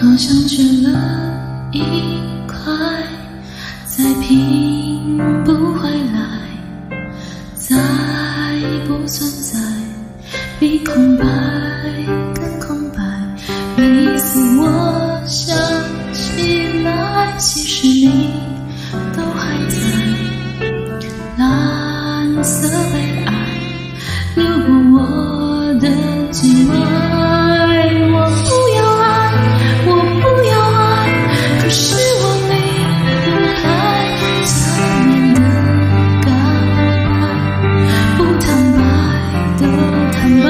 好像缺了一块，再拼不回来，再不存在比空白。色悲哀流过我的寂寞。我不要爱，我不要爱，可是我明白，假念的告白，不坦白的坦白。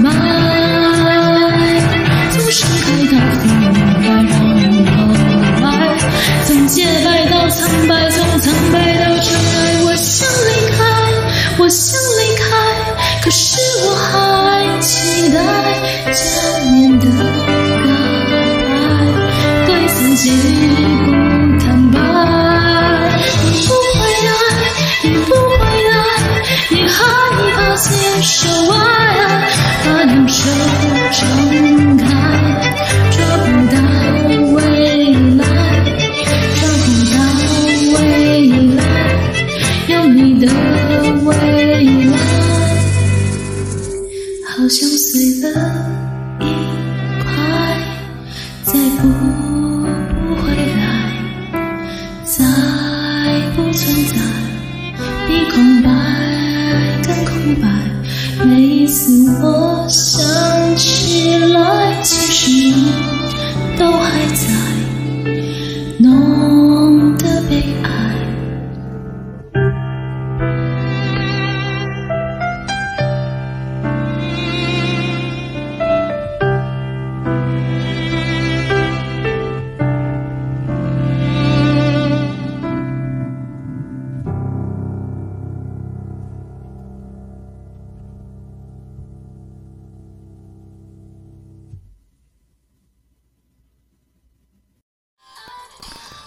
白，从盛开到枯败，让我明白，从洁白到苍白，从苍白到尘埃。我想离开，我想离开，可是我还期待假面的告白，对自己。的未来好像碎了一块，再不回来，再不存在比空白，更空白，每一次。